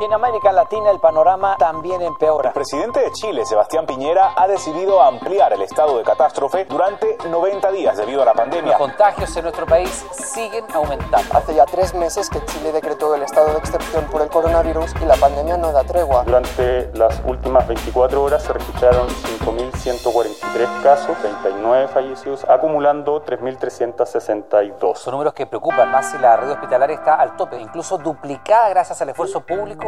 En América Latina el panorama también empeora. El presidente de Chile, Sebastián Piñera, ha decidido ampliar el estado de catástrofe durante 90 días debido a la pandemia. Los contagios en nuestro país siguen aumentando. Hace ya tres meses que Chile decretó el estado de excepción por el coronavirus y la pandemia no da tregua. Durante las últimas 24 horas se registraron 5.143 casos, 39 fallecidos, acumulando 3.362. Son números que preocupan más si la red hospitalaria está al tope, incluso duplicada gracias al esfuerzo público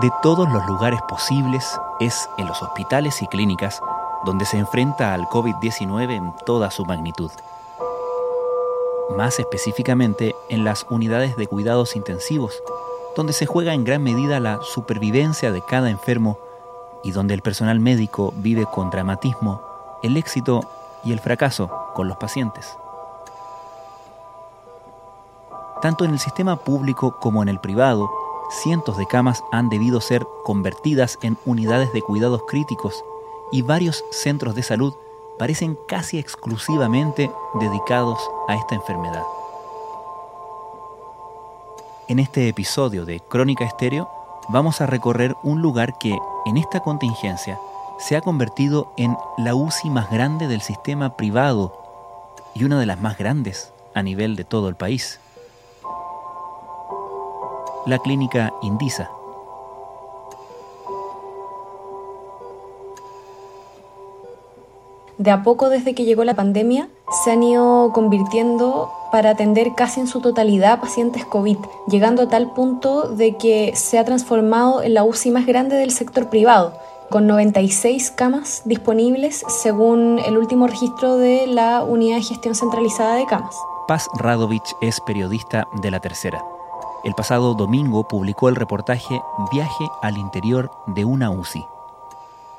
De todos los lugares posibles es en los hospitales y clínicas donde se enfrenta al COVID-19 en toda su magnitud. Más específicamente en las unidades de cuidados intensivos, donde se juega en gran medida la supervivencia de cada enfermo y donde el personal médico vive con dramatismo el éxito y el fracaso con los pacientes. Tanto en el sistema público como en el privado, cientos de camas han debido ser convertidas en unidades de cuidados críticos y varios centros de salud parecen casi exclusivamente dedicados a esta enfermedad. En este episodio de Crónica Estéreo vamos a recorrer un lugar que, en esta contingencia, se ha convertido en la UCI más grande del sistema privado y una de las más grandes a nivel de todo el país la clínica Indisa. De a poco desde que llegó la pandemia se han ido convirtiendo para atender casi en su totalidad pacientes COVID, llegando a tal punto de que se ha transformado en la UCI más grande del sector privado, con 96 camas disponibles según el último registro de la Unidad de Gestión Centralizada de Camas. Paz Radovich es periodista de La Tercera. El pasado domingo publicó el reportaje Viaje al interior de una UCI.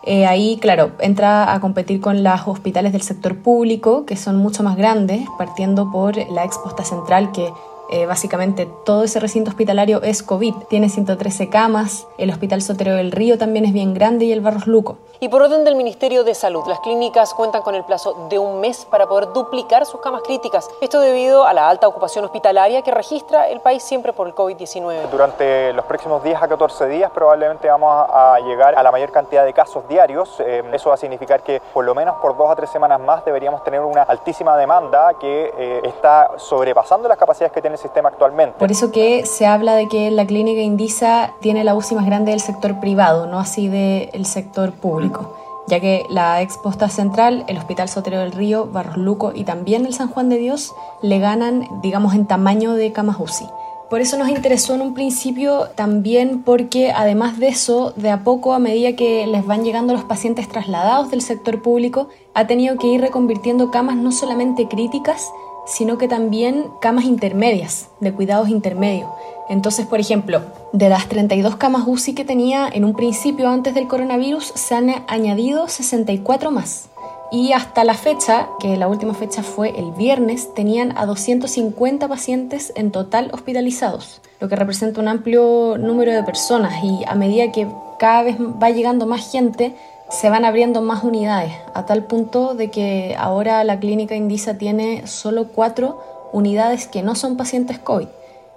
Eh, ahí, claro, entra a competir con los hospitales del sector público, que son mucho más grandes, partiendo por la exposta central, que eh, básicamente todo ese recinto hospitalario es COVID. Tiene 113 camas, el Hospital Sotero del Río también es bien grande y el Barros Luco. Y por orden del Ministerio de Salud, las clínicas cuentan con el plazo de un mes para poder duplicar sus camas críticas. Esto debido a la alta ocupación hospitalaria que registra el país siempre por el COVID-19. Durante los próximos 10 a 14 días probablemente vamos a llegar a la mayor cantidad de casos diarios. Eh, eso va a significar que por lo menos por dos a tres semanas más deberíamos tener una altísima demanda que eh, está sobrepasando las capacidades que sistema actualmente. Por eso que se habla de que la clínica Indisa tiene la UCI más grande del sector privado, no así del sector público ya que la exposta central, el Hospital Sotero del Río, Barros Luco y también el San Juan de Dios le ganan, digamos, en tamaño de camas UCI. Por eso nos interesó en un principio también porque además de eso, de a poco, a medida que les van llegando los pacientes trasladados del sector público, ha tenido que ir reconvirtiendo camas no solamente críticas, sino que también camas intermedias, de cuidados intermedios. Entonces, por ejemplo, de las 32 camas UCI que tenía en un principio antes del coronavirus, se han añadido 64 más. Y hasta la fecha, que la última fecha fue el viernes, tenían a 250 pacientes en total hospitalizados, lo que representa un amplio número de personas y a medida que cada vez va llegando más gente, se van abriendo más unidades, a tal punto de que ahora la clínica Indisa tiene solo cuatro unidades que no son pacientes COVID.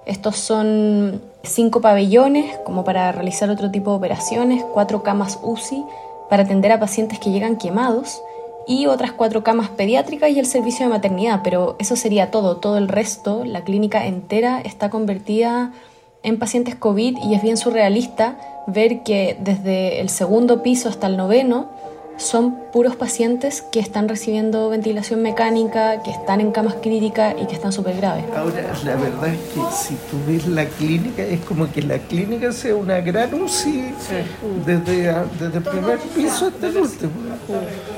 Estos son cinco pabellones como para realizar otro tipo de operaciones, cuatro camas UCI para atender a pacientes que llegan quemados y otras cuatro camas pediátricas y el servicio de maternidad, pero eso sería todo, todo el resto, la clínica entera está convertida en pacientes COVID y es bien surrealista ver que desde el segundo piso hasta el noveno son puros pacientes que están recibiendo ventilación mecánica, que están en camas críticas y que están súper graves. Ahora, la verdad es que si tú ves la clínica, es como que la clínica sea una gran UCI desde, desde el primer piso hasta el último.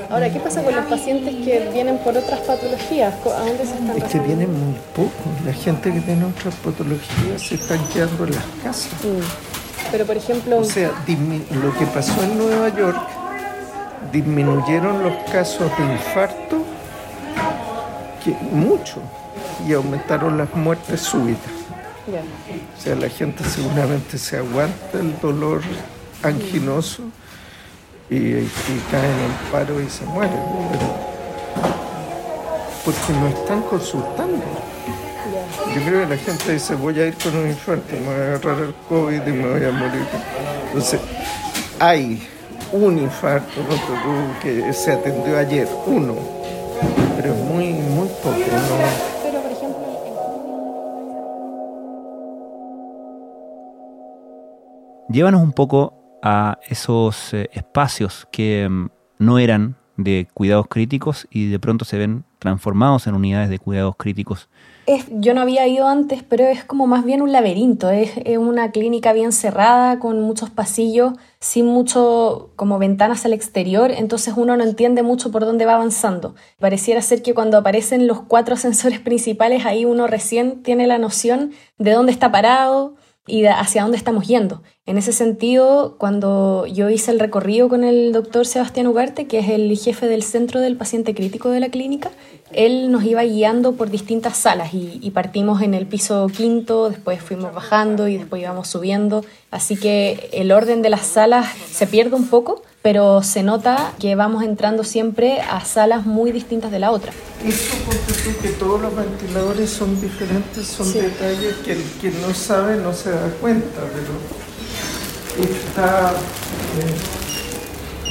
Ahora, ¿qué pasa con los pacientes que vienen por otras patologías? ¿A dónde se están Es que vienen muy pocos. La gente que tiene otras patologías se están quedando en las casas. Mm. Pero, por ejemplo... O sea, lo que pasó en Nueva York disminuyeron los casos de infarto que, mucho y aumentaron las muertes súbitas. O sea, la gente seguramente se aguanta el dolor anginoso y, cae en el paro y se muere. porque no están consultando. Yo creo que la gente dice, voy a ir con un infarto, me voy a agarrar el COVID y me voy a morir. Entonces, hay un infarto que se atendió ayer, uno, pero muy, muy poco. Ejemplo, Llévanos un poco a esos eh, espacios que mm, no eran de cuidados críticos y de pronto se ven transformados en unidades de cuidados críticos yo no había ido antes, pero es como más bien un laberinto, es, una clínica bien cerrada, con muchos pasillos, sin mucho como ventanas al exterior, entonces uno no entiende mucho por dónde va avanzando. Pareciera ser que cuando aparecen los cuatro ascensores principales, ahí uno recién tiene la noción de dónde está parado y hacia dónde estamos yendo. En ese sentido, cuando yo hice el recorrido con el doctor Sebastián Ugarte, que es el jefe del centro del paciente crítico de la clínica, él nos iba guiando por distintas salas y, partimos en el piso quinto, después fuimos bajando y después íbamos subiendo. Así que el orden de las salas se pierde un poco, pero se nota que vamos entrando siempre a salas muy distintas de la otra. Eso porque tú que todos los ventiladores son diferentes, son detalles que el que no sabe no se da cuenta, pero está, eh,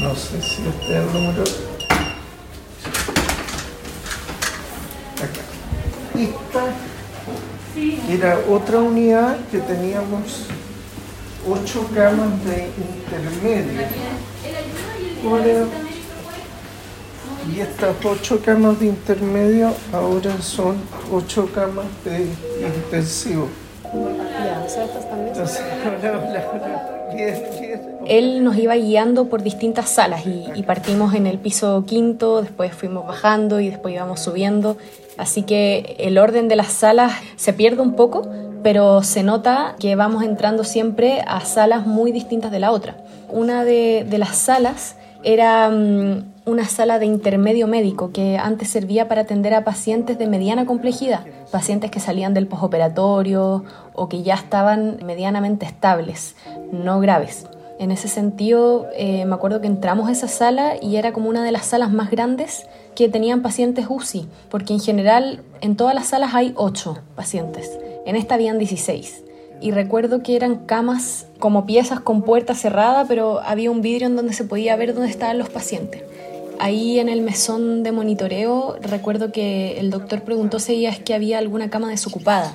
no sé si este es el número Esta era otra unidad que teníamos ocho camas de intermedio. Y estas ocho camas de intermedio ahora son ocho camas de intensivo. Él nos iba guiando por distintas salas y, partimos en el piso quinto, después fuimos bajando y después íbamos subiendo. Así que el orden de las salas se pierde un poco, pero se nota que vamos entrando siempre a salas muy distintas de la otra. Una de, las salas era mm, una sala de intermedio médico que antes servía para atender a pacientes de mediana complejidad, pacientes que salían del posoperatorio o que ya estaban medianamente estables, no graves. En ese sentido, eh, me acuerdo que entramos a esa sala y era como una de las salas más grandes que tenían pacientes UCI, porque en general en todas las salas hay 8 pacientes. En esta habían 16. Y recuerdo que eran camas como piezas con puerta cerrada, pero había un vidrio en donde se podía ver dónde estaban los pacientes. Ahí en el mesón de monitoreo recuerdo que el doctor preguntó si es que había alguna cama desocupada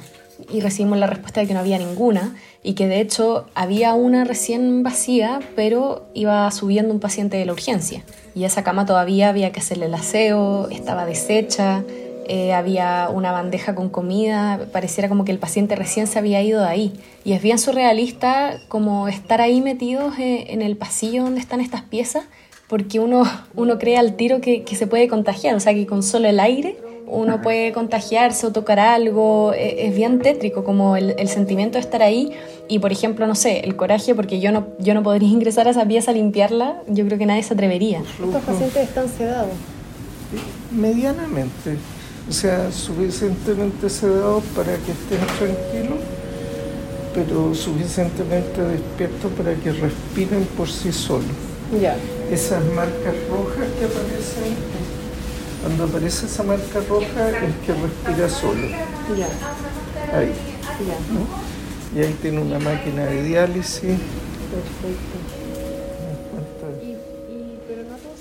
y recibimos la respuesta de que no había ninguna y que de hecho había una recién vacía, pero iba subiendo un paciente de la urgencia. Y esa cama todavía había que hacerle el aseo, estaba deshecha, eh, había una bandeja con comida, pareciera como que el paciente recién se había ido de ahí. Y es bien surrealista como estar ahí metidos eh, en el pasillo donde están estas piezas, porque uno, uno cree al tiro que, que se puede contagiar, o sea que con solo el aire uno puede contagiarse o tocar algo, e, es, bien tétrico como el, sentimiento de estar ahí y por ejemplo, no sé, el coraje porque yo no, yo no podría ingresar a esa pieza a limpiarla, yo creo que nadie se atrevería. ¿Estos pacientes están sedados? Medianamente, o sea, suficientemente sedados para que estén tranquilos, pero suficientemente despiertos para que respiren por sí solos. Ya. Esas marcas rojas que aparecen cuando aparece esa marca roja es que respira solo. Ya. Ahí. Ya. Y ahí tiene una máquina de diálisis. Perfecto.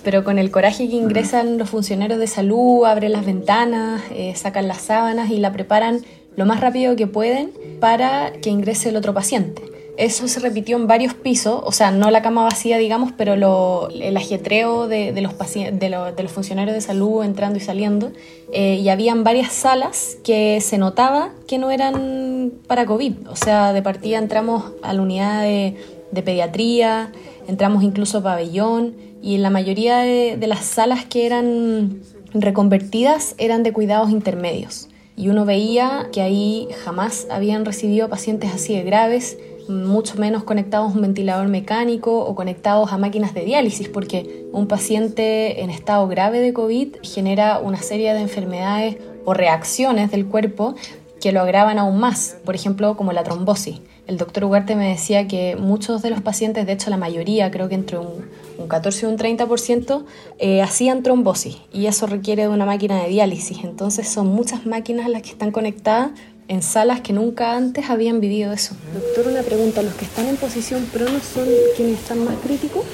Pero con el coraje que ingresan los funcionarios de salud, abren las ventanas, eh, sacan las sábanas y la preparan lo más rápido que pueden para que ingrese el otro paciente. Eso se repitió en varios pisos, o sea, no la cama vacía, digamos, pero lo, el ajetreo de, los de, los funcionarios de salud entrando y saliendo. Eh, y habían varias salas que se notaba que no eran para COVID. O sea, de partida entramos a la unidad de, de pediatría, entramos incluso pabellón, y en la mayoría de, de las salas que eran reconvertidas eran de cuidados intermedios. Y uno veía que ahí jamás habían recibido pacientes así de graves mucho menos conectados a un ventilador mecánico o conectados a máquinas de diálisis, porque un paciente en estado grave de COVID genera una serie de enfermedades o reacciones del cuerpo que lo agravan aún más, por ejemplo, como la trombosis. El doctor Ugarte me decía que muchos de los pacientes, de hecho la mayoría, creo que entre un, 14 y un 30%, eh, hacían trombosis y eso requiere de una máquina de diálisis. Entonces son muchas máquinas las que están conectadas en salas que nunca antes habían vivido eso. Doctor, una pregunta, ¿los que están en posición prono son quienes están más críticos?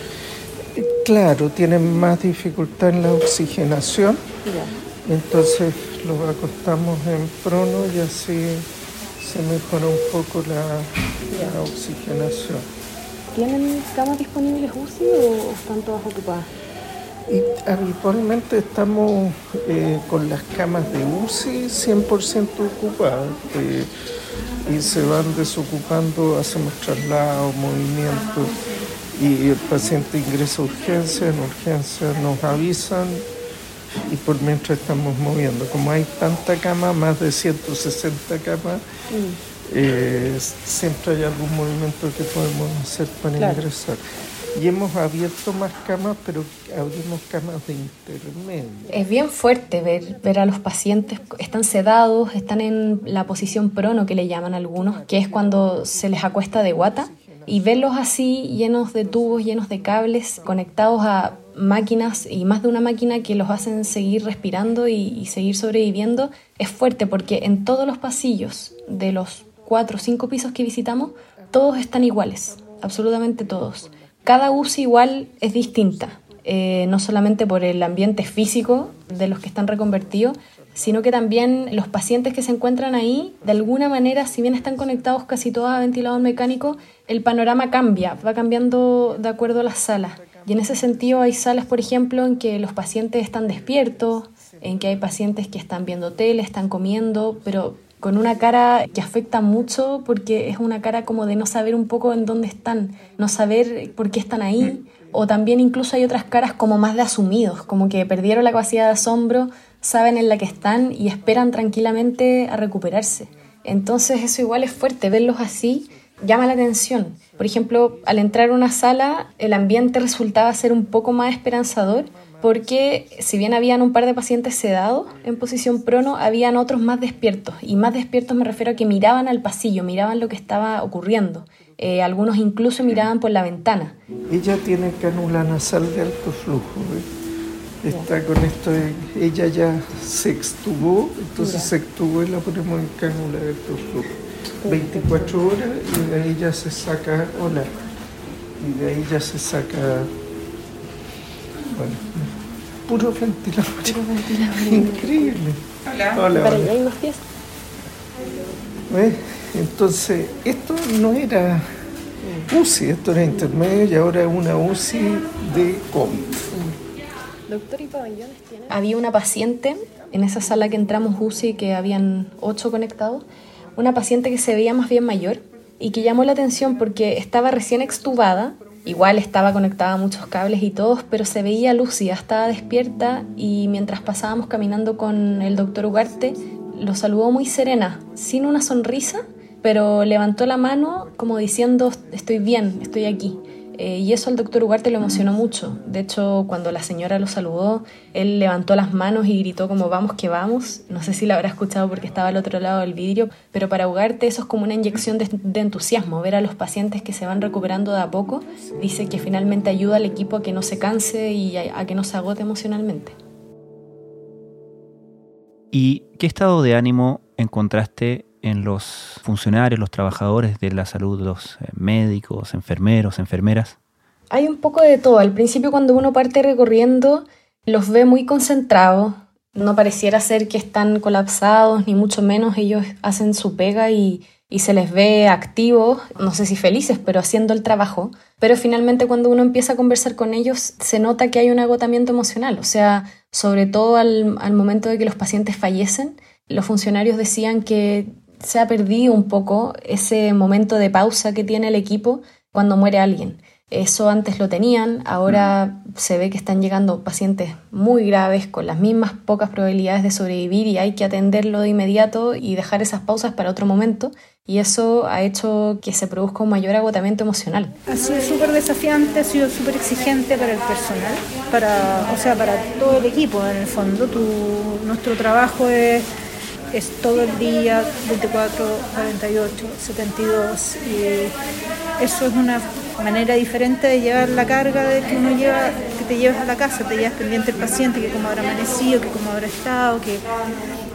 Claro, tienen más dificultad en la oxigenación, entonces los acostamos en prono y así se mejora un poco la, oxigenación. ¿Tienen camas disponibles UCI o están todas ocupadas? Y habitualmente estamos eh, con las camas de UCI 100% ocupadas eh, y se van desocupando, hacemos traslados, movimientos y el paciente ingresa a urgencia, en urgencia nos avisan y por mientras estamos moviendo. Como hay tanta cama, más de 160 camas, mm. eh, siempre hay algún movimiento que podemos hacer para ingresar. Y hemos abierto más camas, pero abrimos camas de intermedio. Es bien fuerte ver, ver a los pacientes, están sedados, están en la posición prono que le llaman algunos, que es cuando se les acuesta de guata, y verlos así llenos de tubos, llenos de cables, conectados a máquinas y más de una máquina que los hacen seguir respirando y, seguir sobreviviendo, es fuerte porque en todos los pasillos de los cuatro o cinco pisos que visitamos, todos están iguales, absolutamente todos cada UCI igual es distinta, eh, no solamente por el ambiente físico de los que están reconvertidos, sino que también los pacientes que se encuentran ahí, de alguna manera, si bien están conectados casi todos a ventilador mecánico, el panorama cambia, va cambiando de acuerdo a las salas. Y en ese sentido hay salas, por ejemplo, en que los pacientes están despiertos, en que hay pacientes que están viendo tele, están comiendo, pero con una cara que afecta mucho porque es una cara como de no saber un poco en dónde están, no saber por qué están ahí. O también incluso hay otras caras como más de asumidos, como que perdieron la capacidad de asombro, saben en la que están y esperan tranquilamente a recuperarse. Entonces eso igual es fuerte, verlos así llama la atención. Por ejemplo, al entrar a una sala, el ambiente resultaba ser un poco más esperanzador porque si bien habían un par de pacientes sedados en posición prono, habían otros más despiertos. Y más despiertos me refiero a que miraban al pasillo, miraban lo que estaba ocurriendo. Eh, algunos incluso miraban por la ventana. Ella tiene cánula nasal de alto flujo. Está con esto, ella ya se extubó, entonces se extubó y la ponemos en cánula de alto flujo. 24 horas y de ahí ya se saca, hola, y de ahí ya se saca, bueno, puro ventilador. Puro ventilador. Increíble. Hola. Hola. Para allá hay más pies. Entonces, esto no era UCI, esto era intermedio y ahora es una UCI de COVID. Doctor, ¿y pabellones tiene? Había una paciente en esa sala que entramos UCI, que habían ocho conectados, una paciente que se veía más bien mayor y que llamó la atención porque estaba recién extubada Igual estaba conectada a muchos cables y todos, pero se veía lúcida, estaba despierta y mientras pasábamos caminando con el doctor Ugarte, lo saludó muy serena, sin una sonrisa, pero levantó la mano como diciendo, estoy bien, estoy aquí. Eh, y eso al doctor Ugarte lo emocionó mucho. De hecho, cuando la señora lo saludó, él levantó las manos y gritó como vamos que vamos. No sé si lo habrá escuchado porque estaba al otro lado del vidrio, pero para Ugarte eso es como una inyección de, entusiasmo, ver a los pacientes que se van recuperando de a poco. Dice que finalmente ayuda al equipo a que no se canse y a que no se agote emocionalmente. ¿Y qué estado de ánimo encontraste en los funcionarios, los trabajadores de la salud, los eh, médicos, enfermeros, enfermeras? Hay un poco de todo. Al principio cuando uno parte recorriendo, los ve muy concentrados. No pareciera ser que están colapsados, ni mucho menos ellos hacen su pega y, y se les ve activos, no sé si felices, pero haciendo el trabajo. Pero finalmente cuando uno empieza a conversar con ellos se nota que hay un agotamiento emocional, o sea, sobre todo al, al momento de que los pacientes fallecen, los funcionarios decían que se ha perdido un poco ese momento de pausa que tiene el equipo cuando muere alguien. Eso antes lo tenían, ahora se ve que están llegando pacientes muy graves con las mismas pocas probabilidades de sobrevivir y hay que atenderlo de inmediato y dejar esas pausas para otro momento y eso ha hecho que se produzca un mayor agotamiento emocional. Ha sido súper desafiante, ha sido súper exigente para el personal, para, o sea, para todo el equipo en el fondo. Tu, nuestro trabajo es es todo el día, 24, 48, 72 y eso es una manera diferente de llevar la carga de que uno lleva, que te llevas a la casa, te llevas pendiente el paciente, que cómo habrá amanecido, que cómo habrá estado, que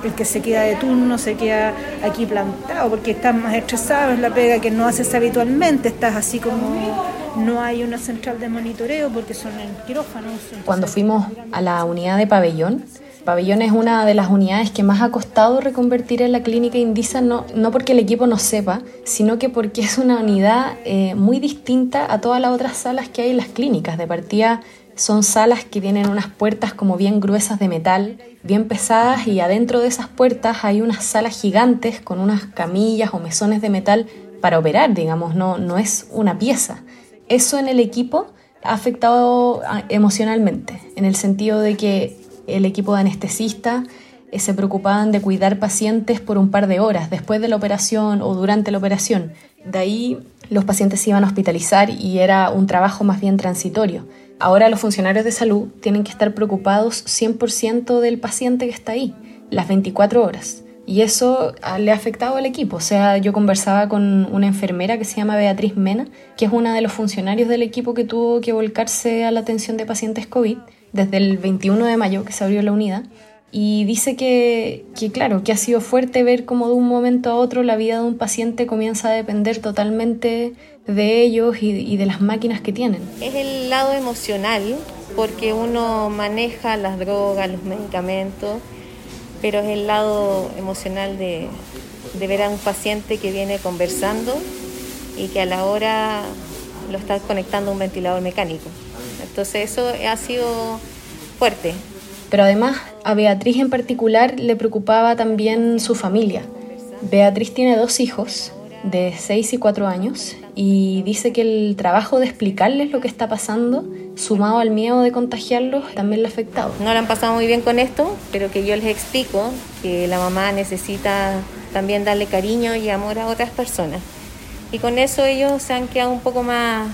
el que se queda de turno se queda aquí plantado porque estás más estresado, es la pega que no haces habitualmente, estás así como no hay una central de monitoreo porque son en quirófanos. Cuando fuimos a la unidad de pabellón, Pabellón es una de las unidades que más ha costado reconvertir en la clínica Indisa, no, no porque el equipo no sepa, sino que porque es una unidad eh, muy distinta a todas las otras salas que hay en las clínicas. De partida son salas que tienen unas puertas como bien gruesas de metal, bien pesadas, y adentro de esas puertas hay unas salas gigantes con unas camillas o mesones de metal para operar, digamos, no, no es una pieza. Eso en el equipo ha afectado ah, emocionalmente, en el sentido de que el equipo de anestesistas eh, se preocupaban de cuidar pacientes por un par de horas después de la operación o durante la operación. De ahí los pacientes se iban a hospitalizar y era un trabajo más bien transitorio. Ahora los funcionarios de salud tienen que estar preocupados 100% del paciente que está ahí, las 24 horas. Y eso ah, le ha afectado al equipo. O sea, yo conversaba con una enfermera que se llama Beatriz Mena, que es una de los funcionarios del equipo que tuvo que volcarse a la atención de pacientes COVID desde el 21 de mayo que se abrió la unidad. Y dice que, que, claro, que ha sido fuerte ver cómo de un momento a otro la vida de un paciente comienza a depender totalmente de ellos y, de las máquinas que tienen. Es el lado emocional, porque uno maneja las drogas, los medicamentos, pero es el lado emocional de, de ver a un paciente que viene conversando y que a la hora lo está conectando a un ventilador mecánico. Entonces eso ha sido fuerte. Pero además a Beatriz en particular le preocupaba también su familia. Beatriz tiene dos hijos de 6 y 4 años y dice que el trabajo de explicarles lo que está pasando, sumado al miedo de contagiarlos, también le ha afectado. No lo han pasado muy bien con esto, pero que yo les explico que la mamá necesita también darle cariño y amor a otras personas. Y con eso ellos se han quedado un poco más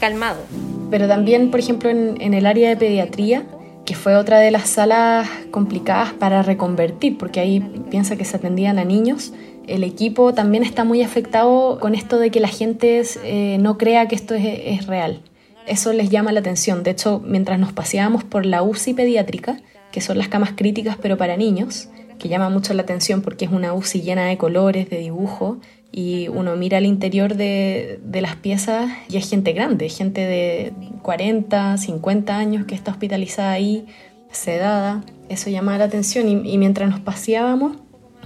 calmados pero también, por ejemplo, en, el área de pediatría, que fue otra de las salas complicadas para reconvertir, porque ahí piensa que se atendían a niños. El equipo también está muy afectado con esto de que la gente eh, no crea que esto es, es, real. Eso les llama la atención. De hecho, mientras nos paseábamos por la UCI pediátrica, que son las camas críticas pero para niños, que llama mucho la atención porque es una UCI llena de colores, de dibujo, y uno mira al interior de, las piezas y es gente grande, gente de 40, 50 años que está hospitalizada ahí, sedada. Eso llama la atención y, mientras nos paseábamos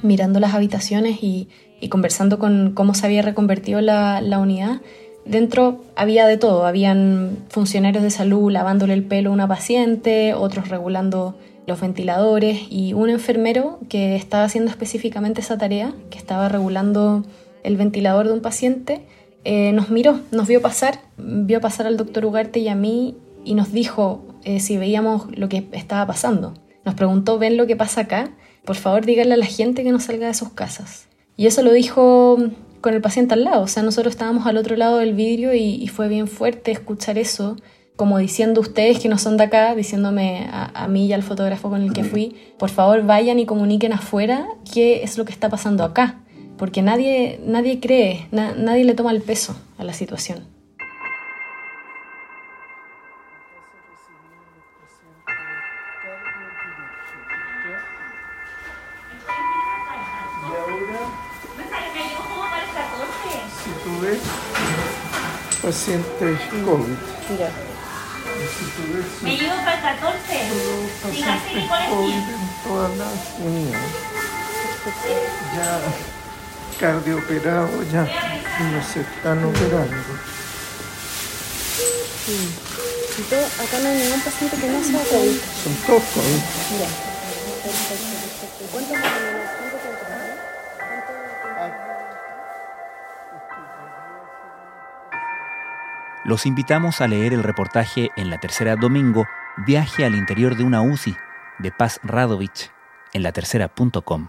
mirando las habitaciones y, conversando con cómo se había reconvertido la, la, unidad, dentro había de todo. Habían funcionarios de salud lavándole el pelo a una paciente, otros regulando los ventiladores y un enfermero que estaba haciendo específicamente esa tarea, que estaba regulando el ventilador de un paciente, eh, nos miró, nos vio pasar, vio pasar al doctor Ugarte y a mí y nos dijo eh, si veíamos lo que estaba pasando. Nos preguntó, ¿ven lo que pasa acá? Por favor, díganle a la gente que no salga de sus casas. Y eso lo dijo con el paciente al lado, o sea, nosotros estábamos al otro lado del vidrio y, fue bien fuerte escuchar eso, como diciendo ustedes que no son de acá, diciéndome a, a, mí y al fotógrafo con el que fui, por favor vayan y comuniquen afuera qué es lo que está pasando acá porque nadie, nadie cree, nadie le toma el peso a la situación. Si tú ves pacientes COVID. Ya. Si tú ves, Me llevo para el 14. Pacientes COVID en todas las unidades. Ya cardioperados ya no se están operando. acá no hay ningún paciente que no sea COVID. Son todos COVID. Ya. ¿Cuánto Los invitamos a leer el reportaje en la tercera domingo Viaje al interior de una UCI de Paz Radovich en la tercera.com.